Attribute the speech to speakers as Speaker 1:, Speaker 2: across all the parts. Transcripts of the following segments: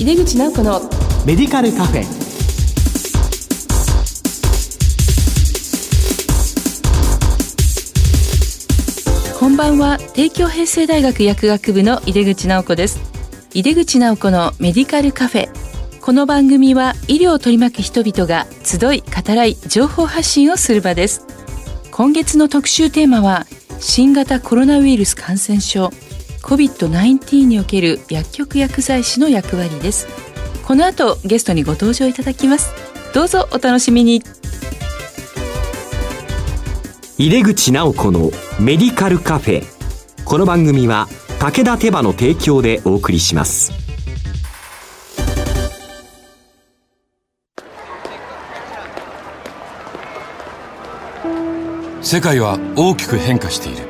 Speaker 1: 井出口直子の
Speaker 2: メディカルカフェ。
Speaker 1: こんばんは。帝京平成大学薬学部の井出口直子です。井出口直子のメディカルカフェ。この番組は医療を取り巻く人々が集い語らい情報発信をする場です。今月の特集テーマは新型コロナウイルス感染症 COVID-19 における薬局薬剤師の役割です。この後ゲストにご登場いただきます。どうぞお楽しみに。
Speaker 2: 井出口直子のメディカルカフェ。この番組は武田手羽の提供でお送りします。
Speaker 3: 世界は大きく変化している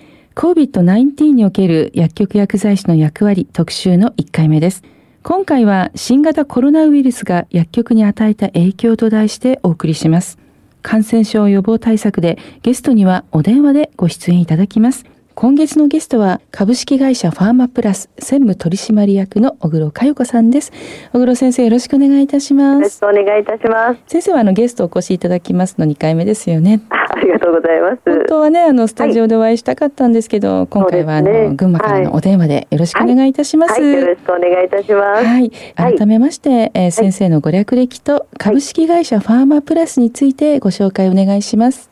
Speaker 1: COVID-19 における薬局薬剤師の役割特集の1回目です。今回は新型コロナウイルスが薬局に与えた影響と題してお送りします。感染症予防対策でゲストにはお電話でご出演いただきます。今月のゲストは株式会社ファーマプラス専務取締役の小黒佳代子さんです。小黒先生よろしくお願いいたします。よろしく
Speaker 4: お願いいたします。
Speaker 1: 先生はあのゲストお越しいただきますの2回目ですよね。
Speaker 4: ありがとうございます。
Speaker 1: 本当はねあのスタジオでお会いしたかったんですけど、はい、今回はあの、ね、群馬からのお電話でよろしくお願いいたします、
Speaker 4: はい。はい、よろしくお願いいたします。
Speaker 1: はい。改めまして、えー、先生のご略歴と株式会社ファーマプラスについてご紹介お願いします。
Speaker 4: はい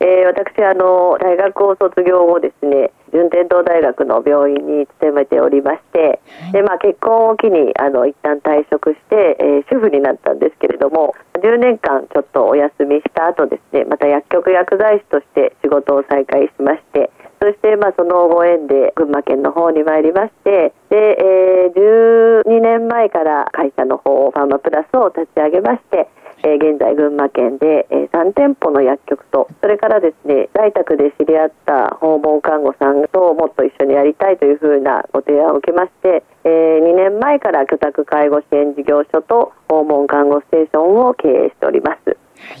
Speaker 4: えー、私あの大学を卒業後ですね順天堂大学の病院に勤めておりまして、でまあ、結婚を機にあの一旦退職して、えー、主婦になったんですけれども10年間ちょっとお休みした後ですねまた薬局薬剤師として仕事を再開しましてそしてまあそのご縁で群馬県の方に参りましてで、えー、12年前から会社の方ファーマプラスを立ち上げましてえー、現在群馬県で、えー、3店舗の薬局とそれからですね在宅で知り合った訪問看護さんともっと一緒にやりたいというふうなご提案を受けまして、えー、2年前から居宅介護支援事業所と訪問看護ステーションを経営しております。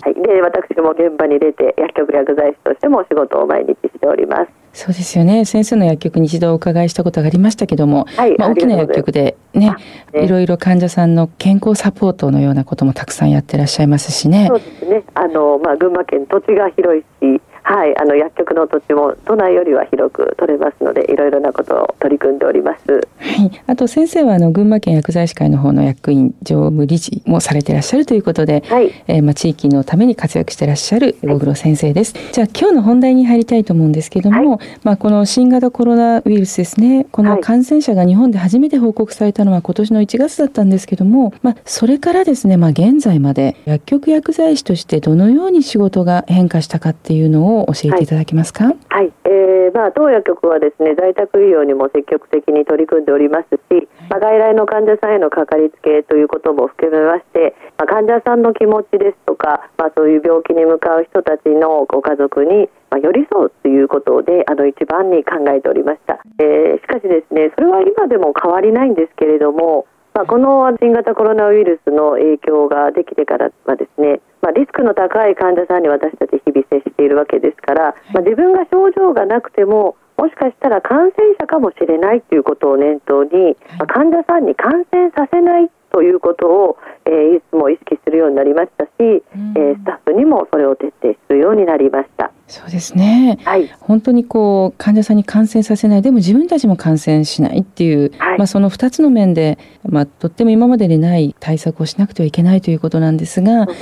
Speaker 4: はい、で私も現場に出て薬局薬剤師としても仕事を毎日しております。
Speaker 1: そうですよね。先生の薬局に一度お伺いしたことがありましたけども、はい、まあ、大きな薬局でね、ね、いろいろ患者さんの健康サポートのようなこともたくさんやってらっしゃいますしね。
Speaker 4: そうですね。あの、まあ、群馬県土地が広いしはい、あの薬局の土地も都内よりは広く取れますのでいろいろなことを取り組んでおります。
Speaker 1: はい、あと先生はあの群馬県薬剤師会の方の役員常務理事もされていらっしゃるということで、はい、えー、まあ地域のために活躍していらっしゃる大黒先生です。はい、じゃあ今日の本題に入りたいと思うんですけども、はい、まあこの新型コロナウイルスですね、この感染者が日本で初めて報告されたのは今年の1月だったんですけども、まあそれからですね、まあ現在まで薬局薬剤師としてどのように仕事が変化したかっていうのを教えていただけますか？
Speaker 4: はい、えー、まあ当薬局はですね在宅医療にも積極的に取り組んでおりますし、まあ、外来の患者さんへのかかりつけということも含めまして、まあ、患者さんの気持ちですとか、まあ、そういう病気に向かう人たちのご家族にまあ、寄り添うということであの一番に考えておりました、えー、しかしですねそれは今でも変わりないんですけれども、まあ、この新型コロナウイルスの影響ができてからはですねまあ、リスクの高い患者さんに私たち日々接しているわけですから、まあ、自分が症状がなくてももしかしたら感染者かもしれないということを念頭に、まあ、患者さんに感染させないということを、えー、いつも意識するようになりましたし、えー、スタッフにもそれを徹底するようになりました。
Speaker 1: そうですね、はい、本当にこう患者さんに感染させないでも自分たちも感染しないっていう、はい、まあ、その2つの面で、まあ、とっても今までにない対策をしなくてはいけないということなんですが、ね、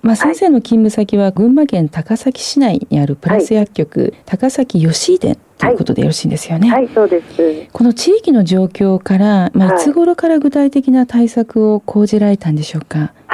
Speaker 1: まあ、先生の勤務先は群馬県高崎市内にあるプラス薬局、はい、高崎吉出ということでよろしいんですよね。
Speaker 4: はい、そうです。
Speaker 1: この地域の状況から、まあ、いつ頃から具体的な対策を講じられたんでしょうか？
Speaker 4: はい。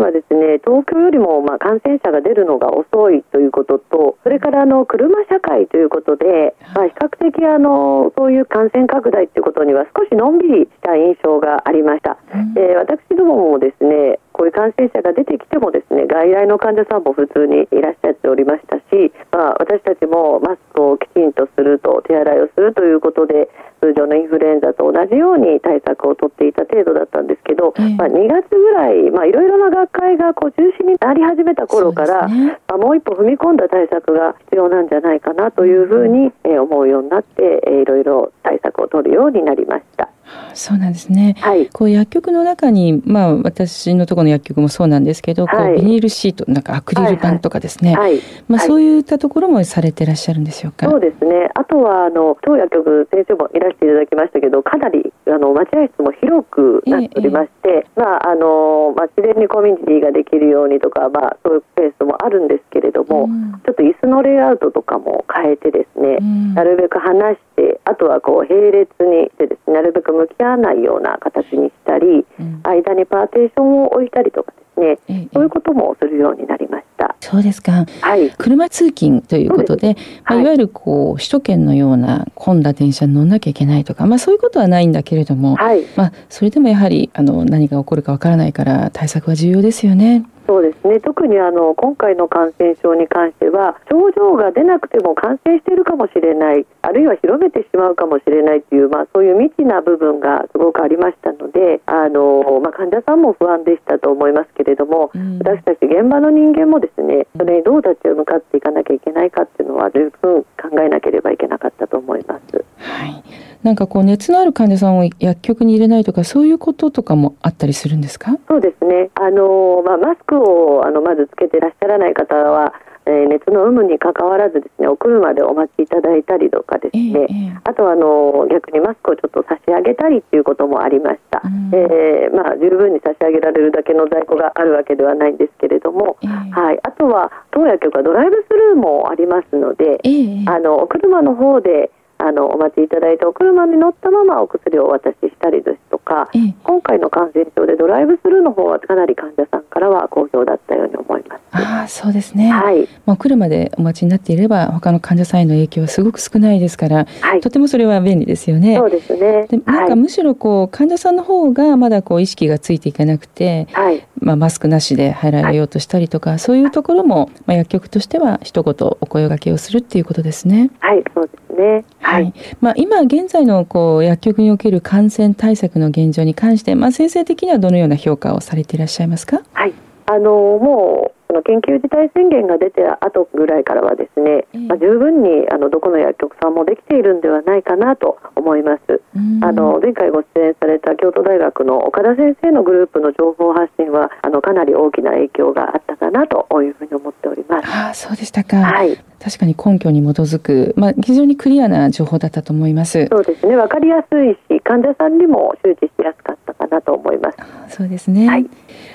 Speaker 4: はですね東京よりもまあ感染者が出るのが遅いということとそれからあの車社会ということで、まあ、比較的的あのそういう感染拡大っていうことには少しのんびりした印象がありました、うん、えー、私どももですねこういう感染者が出てきてもですね外来の患者さんも普通にいらっしゃっておりましたし、まあ、私たちもマスクをきちんとすると手洗いをするということで通常のインフルエンザと同じように対策を取っていた程度だったんですけど、まあ、2月ぐらい、まあ、いろいろな学会がこう中止になり始めた頃から、ね、まあ、もう一歩踏み込んだ対策が必要なんじゃないかなというふうに、え思うようになって、えいろいろ対策を取るようになりました。
Speaker 1: そうなんですね。はい、こう薬局の中に、まあ私のところの薬局もそうなんですけど、はい、こうビニールシート、なんかアクリル板とかですね。はい、はい、まあそういったところもされていらっしゃるんでしょうか？
Speaker 4: そうですね。あとはあの当薬局先生もいらしていただきましたけど、かなりあの待合室も広くなっておりまして、えー、まああのまあ自然にコミュニティができるようにとか、まあそういうスペースもあるんですけれども、うん、ちょっと椅子のレイアウトとかも変えてですね、うん、なるべく離して、あとはこう並列にしてですね、なるべく向き合わないような形にしたり、うん、間にパーテーションを置いたりとかですね、ええ、そういうこともするようになりました。
Speaker 1: そうですか。はい。車通勤ということで、まあ、いわゆるこう首都圏のような混んだ電車に乗んなきゃいけないとか、まあそういうことはないんだけれども、はい、まあそれでもやはりあの何が起こるかわからないから対策は重要ですよね。
Speaker 4: そうですね特にあの今回の感染症に関しては症状が出なくても感染しているかもしれないあるいは広めてしまうかもしれないという、まあ、そういう未知な部分がすごくありましたのであの、まあ、患者さんも不安でしたと思いますけれども、うん、私たち現場の人間もですねそれにどう立ち向かっていかなきゃいけないかっていうのは十分考えなければいけなかったと思います。
Speaker 1: はい。なんかこう熱のある患者さんを薬局に入れないとかそういうこととかもあったりするんですか？
Speaker 4: そうですね。あの、まあ、マスクをあのまずつけてらっしゃらない方はえー、熱の有無にかかわらずですねお車でお待ちいただいたりとかですね、えー、あとはあの逆にマスクをちょっと差し上げたりっていうこともありました、うん、えー、まあ、十分に差し上げられるだけの在庫があるわけではないんですけれども、えー、はい、あとは当薬局はドライブスルーもありますので、あのお車の方であのお待ちいただいてお車に乗ったままお薬をお渡ししたりですとか、ええ、今回の感染症でドライブスルーの方はかなり患者さんからは好評だったように思います。
Speaker 1: あそうですね。はい。もう車でお待ちになっていれば他の患者さんへの影響はすごく少ないですから、はい、とてもそれは便利ですよね。
Speaker 4: そうですね。で
Speaker 1: なんかむしろこう患者さんの方がまだこう意識がついていかなくて、はい、まあマスクなしで入られようとしたりとか、はい、そういうところもまあ薬局としては一言お声掛けをするっていうことですね。
Speaker 4: はい、そうですね。はい。
Speaker 1: まあ今現在のこう薬局における感染対策の現状に関して、まあ先生的にはどのような評価をされていらっしゃいますか？
Speaker 4: はい。あのもうその緊急事態宣言が出て後ぐらいからはですね、まあ、十分にあのどこの薬局さんもできているんではないかなと思います。あの前回ご出演された京都大学の岡田先生のグループの情報発信はあのかなり大きな影響があったかなというふうに思っております。
Speaker 1: あそうでしたか。はい。確かに根拠に基づく、まあ、非常にクリアな情報だったと思います。
Speaker 4: そうですね。わかりやすいし、患者さんにも周知しやすかったかなと思います。
Speaker 1: そうですね。はい、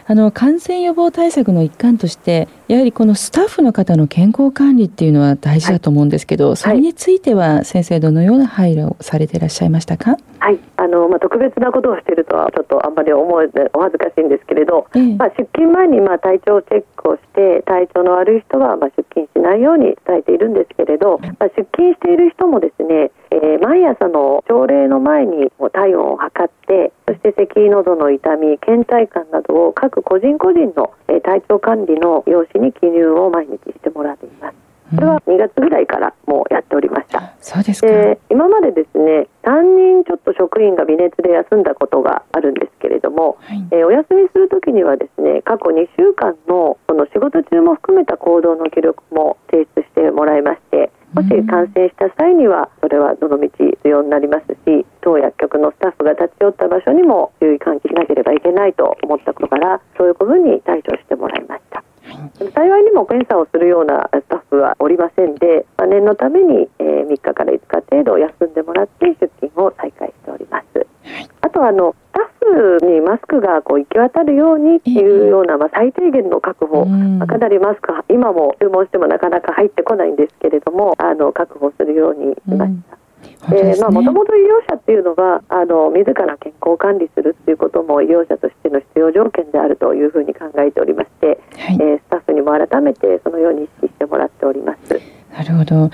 Speaker 1: あの感染予防対策の一環として、やはりこのスタッフの方の健康管理っていうのは大事だと思うんですけど、はい、それについては先生どのような配慮をされていらっしゃいましたか？
Speaker 4: はい、あのまあ特別なことをしているとはちょっとあんまり思え お恥ずかしいんですけれど、ええ、まあ出勤前にまあ体調チェックをして体調の悪い人はまあ出勤しないように伝えているんですけれど、まあ出勤している人もですね、えー、毎朝の朝礼の前に体温を測ってそして咳喉の痛み倦怠感などを各個人個人の体調管理の用紙に記入を毎日してもらっています。これは2月ぐらいからもうやっておりました。
Speaker 1: そうですか。
Speaker 4: 今までですね、3人ちょっと職員が微熱で休んだことがあるんですけれども、はい、えー、お休みするときにはですね、過去2週間のその仕事中も含めた行動の記録も提出してもらいまして、もし感染した際にはそれはどの道必要になりますし当薬局のスタッフが立ち寄った場所にも注意喚起しなければいけないと思ったことからそういうふうに対処してもらいました。幸いにも検査をするようなスタッフはおりませんで、まあ、念のために、えー、3日から5日程度休んでもらって出勤を再開しております。あとあのにマスクがこう行き渡るようにっていうような、まあ、最低限の確保、まあ、かなりマスク今も注文してもなかなか入ってこないんですけれどもあの確保するようにしました。えまあもともと医療者っていうのはあの自ら健康管理するっていうことも医療者としての必要条件であるというふうに考えておりまして、はい、えー、スタッフにも改めてそのように意識してもらっております。
Speaker 1: なるほど。はい。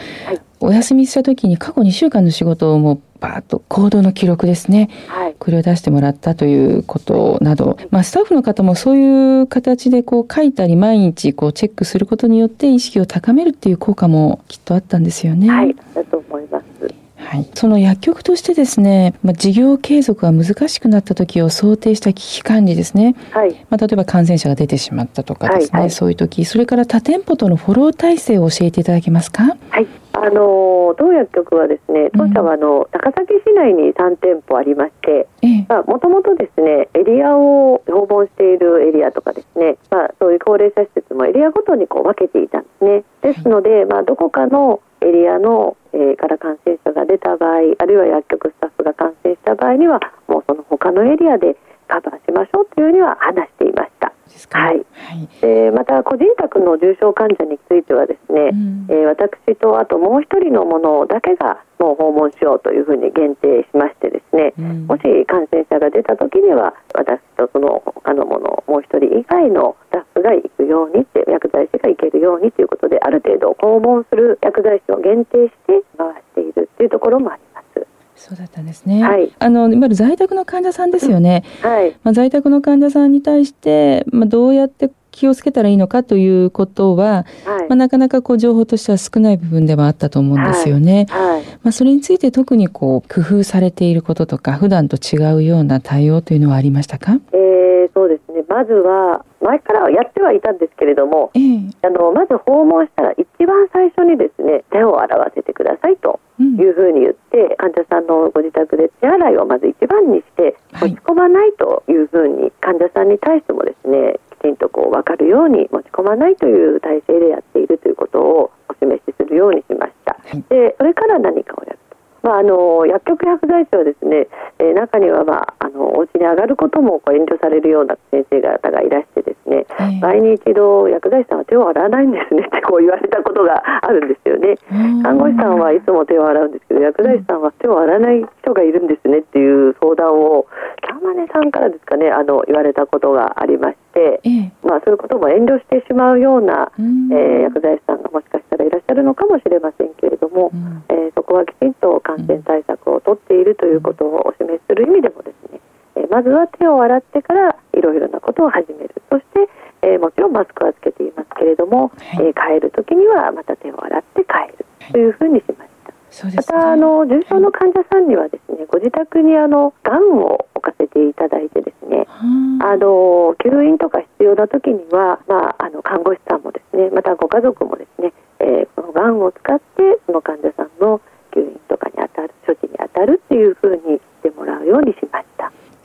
Speaker 1: お休みした時に過去2週間の仕事をもうバーッと行動の記録ですね、はい、これを出してもらったということなど、まあ、スタッフの方もそういう形でこう書いたり毎日こうチェックすることによって意識を高めるっていう効果もきっとあったんですよね。
Speaker 4: はい
Speaker 1: はい、その薬局としてですね、まあ、事業継続が難しくなった時を想定した危機管理ですね、はい、まあ、例えば感染者が出てしまったとかですね、はいはい、そういう時それから他店舗とのフォロー体制を教えていただけますか？
Speaker 4: はい。あの当薬局はですね当社はあの、高崎市内に3店舗ありましてもともとですねエリアを訪問しているエリアとかですね、まあ、そういう高齢者施設もエリアごとにこう分けていたんですね。ですので、まあ、どこかのエリアの、えー、から感染出た場合あるいは薬局スタッフが感染した場合にはもうその他のエリアでカバーしましょうというふうには話していました。はい、はい、でまた個人宅の重症患者についてはですね、うん、えー、私とあともう一人のものだけがもう訪問しようというふうに限定しましてですね、うん、もし感染者が出た時には私とその他のものもう一人以外のスタッフが行くようにって薬剤師が行けるようにということである程度訪問する薬剤師を限定して回していうところもあります。
Speaker 1: そうだったんですね。はい、あのいわゆる在宅の患者さんですよね。
Speaker 4: はい。
Speaker 1: まあ在宅の患者さんに対してまあどうやって気をつけたらいいのかということは、はい、まあ、なかなかこう情報としては少ない部分ではあったと思うんですよね。はい、まあ、それについて特にこう工夫されていることとか普段と違うような対応というのはありましたか、
Speaker 4: えー、そうですね。まずは前からやってはいたんですけれども、えー、あのまず訪問したら一番最初にですね手を洗わせてくださいというふうに言って、患者さんのご自宅で手洗いをまず一番にして持ち込まないというふうに患者さんに対してもですねきちんとこう分かるように持ち込まないという体制でやっているということをお示しするようにしました。でそれから何かをやるまあ、あの薬局薬剤師はですね、えー、中には、まあ、に上がることもこう遠慮されるような先生方がいらしてですね、はい、毎日一度薬剤師さんは手を洗わないんですねって こう言われたことがあるんですよね。看護師さんはいつも手を洗うんですけど薬剤師さんは手を洗わない人がいるんですねっていう相談をキャマネさんからですかねあの言われたことがありまして、まあ、そういうことも遠慮してしまうような、えー、薬剤師さんがもしかしたらいらっしゃるのかもしれませんけれども、えー、そこはきちんと感染対策をとっているということをお示しする意味でもですね、えまずは手を洗ってからいろいろなことを始める。そして、えもちろんマスクはつけていますけれども、はい、え帰る時にはまた手を洗って帰る。というふうにしました。ね、またあの重症の患者さんにはですねご自宅にあのがんを置かせていただいてですねあ。の吸引とか必要な時には、まあ、あの看護師さんもですねまたご家族もですね、えー、このがんを使ってその患者さんの吸引とかに当たる処置に当たるっていうふうにしてもらうようにしました。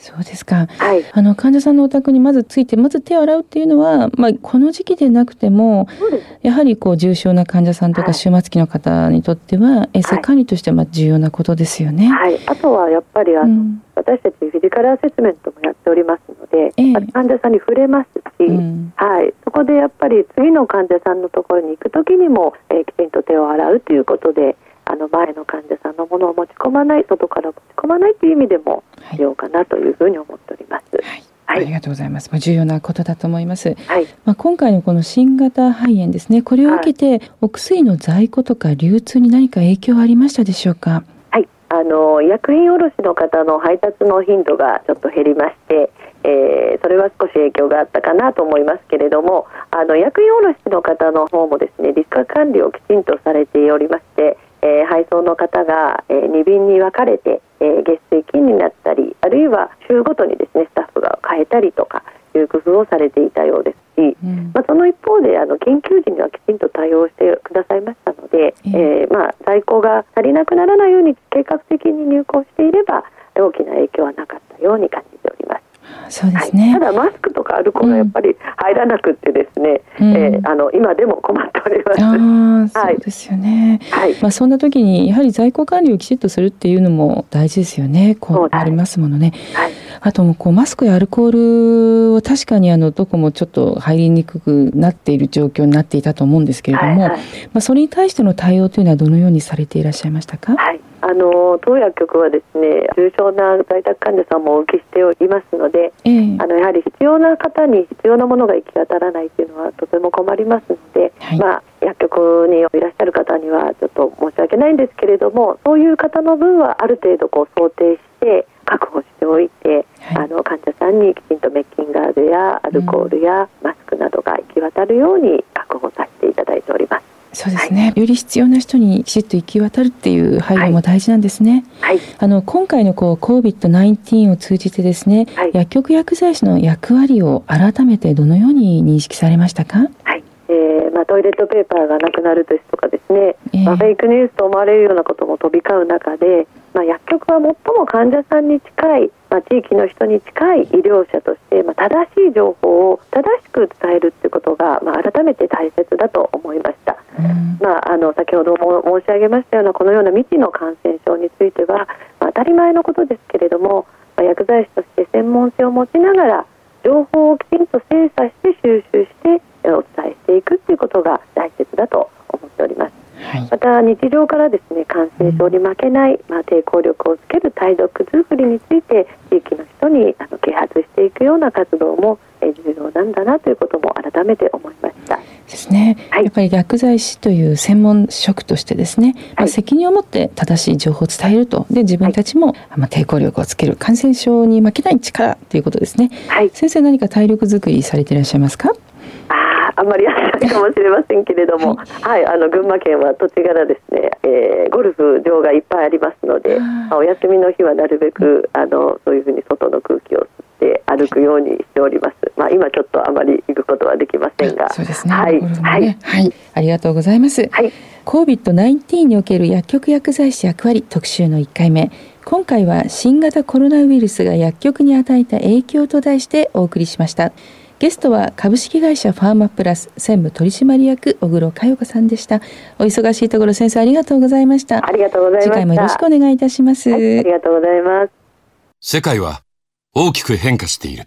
Speaker 1: そうですか、はい、あの患者さんのお宅にまずついてまず手を洗うっていうのは、まあ、この時期でなくてもやはりこう重症な患者さんとか終末期の方にとっては、衛生管理としては重要なことですよね。
Speaker 4: はい、あとはやっぱりあの、うん、私たちフィジカルアセスメントもやっておりますので、えー、患者さんに触れますし、うん、はい、そこでやっぱり次の患者さんのところに行く時にも、えー、きちんと手を洗うということであの前の患者さんのものを持ち込まない外から持ち込まないという意味でも必要かなというふうに思っております。はい
Speaker 1: はい、ありがとうございます。重要なことだと思います。はい、まあ今回のこの新型肺炎ですね。これを受けて、お薬の在庫とか流通に何か影響はありましたでしょうか？
Speaker 4: はい、あの薬品卸の方の配達の頻度がちょっと減りまして、えー、それは少し影響があったかなと思いますけれども、あの薬品卸の方の方もですね、リスク管理をきちんとされておりまして。えー、配送の方が、えー、2便に分かれて、えー、月水金になったりあるいは週ごとにですねスタッフが変えたりとかいう工夫をされていたようですし、うん、まあ、その一方であの緊急時にはきちんと対応してくださいましたので、えー、まあ、在庫が足りなくならないように計画的に入庫していれば大きな影響はなかったように感じ。
Speaker 1: そうですね、
Speaker 4: はい、ただマスクとかアルコールはやっぱり入らなくてですね、うん、えー、あの今でも困っております。
Speaker 1: あそうですよね。はい。まあそんな時にやはり在庫管理をきちっとするっていうのも大事ですよね。こうありますものね。はい。あともこうマスクやアルコールは確かにあのどこもちょっと入りにくくなっている状況になっていたと思うんですけれども、はいはい、まあそれに対しての対応というのはどのようにされていらっしゃいましたか？
Speaker 4: はい。あの当薬局はですね重症な在宅患者さんもお受けしておりますので、えー、あのやはり必要な方に必要なものが行き渡らないというのはとても困りますので、はい、まあ、薬局にいらっしゃる方にはちょっと申し訳ないんですけれどもそういう方の分はある程度こう想定して確保しておいて、はい、あの患者さんにきちんとメッキンガードやアルコールやマスクなどが行き渡るように確保させていただいております。
Speaker 1: そうですね、はい、より必要な人にきちっと行き渡るっていう配慮も大事なんですね。はい、あの今回のこう COVID-19 を通じてですね、はい、薬局薬剤師の役割を改めてどのように認識されましたか？
Speaker 4: はい、えー、まあトイレットペーパーがなくなるですとかですね、えー、まあフェイクニュースと思われるようなことも飛び交う中で、まあ薬局は最も患者さんに近いまあ、地域の人に近い医療者として、まあ、正しい情報を正しく伝えるということが、まあ、改めて大切だと思いましまあ、あの先ほども申し上げましたようなこのような未知の感染症については、まあ、当たり前のことですけれども、まあ、薬剤師として専門性を持ちながら情報をきちんと精査して収集してお伝えしていくということが大切だと思っております。はい、また日常からですね感染症に負けない、まあ、抵抗力をつける対毒痛振りについて地域の人にあの啓発していくような活動も重要なんだなということも改めて思い。
Speaker 1: ですね、はい、やっぱり薬剤師という専門職としてですね、まあ、責任を持って正しい情報を伝えると。で自分たちも、まあ、抵抗力をつける感染症に負けない力ということですね、はい、先生何か体力づくりされていらっしゃいますか？
Speaker 4: あんまりやらないかもしれませんけれども、はい、あの群馬県は土地柄ですね、えー、ゴルフ場がいっぱいありますので、まあ、お休みの日はなるべくあのそういうふうに外の空気を吸って歩くようにしております。まあ今ちょっとあまり行くことはできませんが、
Speaker 1: そうですね。はい、ね、はい、はい、ありがとうございます。はい。COVID-19 における薬局薬剤師役割特集の1回目。今回は新型コロナウイルスが薬局に与えた影響と題してお送りしました。ゲストは株式会社ファーマプラス専務取締役小黒佳代子さんでしたお忙しいところ先生ありがとうございました
Speaker 4: ありがとうございまし
Speaker 1: 次回もよろしくお願いいたします、は
Speaker 4: い、ありがとうございます
Speaker 3: 世界は大きく変化している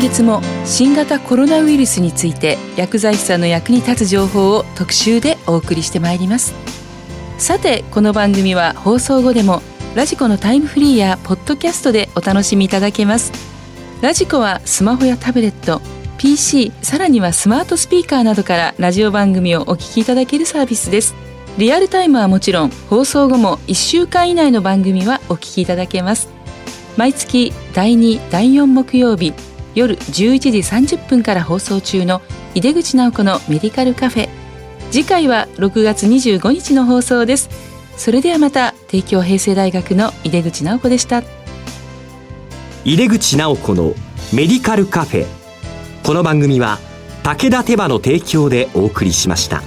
Speaker 1: 月も新型コロナウイルスについて薬剤師さんの役に立つ情報を特集でお送りしてまいります。さてこの番組は放送後でもラジコのタイムフリーやポッドキャストでお楽しみいただけます。ラジコはスマホやタブレット PC さらにはスマートスピーカーなどからラジオ番組をお聞きいただけるサービスです。リアルタイムはもちろん放送後も1週間以内の番組はお聞きいただけます。毎月第2第4木曜日夜11時30分から放送中の井出口直子のメディカルカフェ。次回は6月25日の放送です。それではまた帝京平成大学の井出口直子でした。
Speaker 2: 井出口直子のメディカルカフェ。この番組は武田手羽の提供でお送りしました。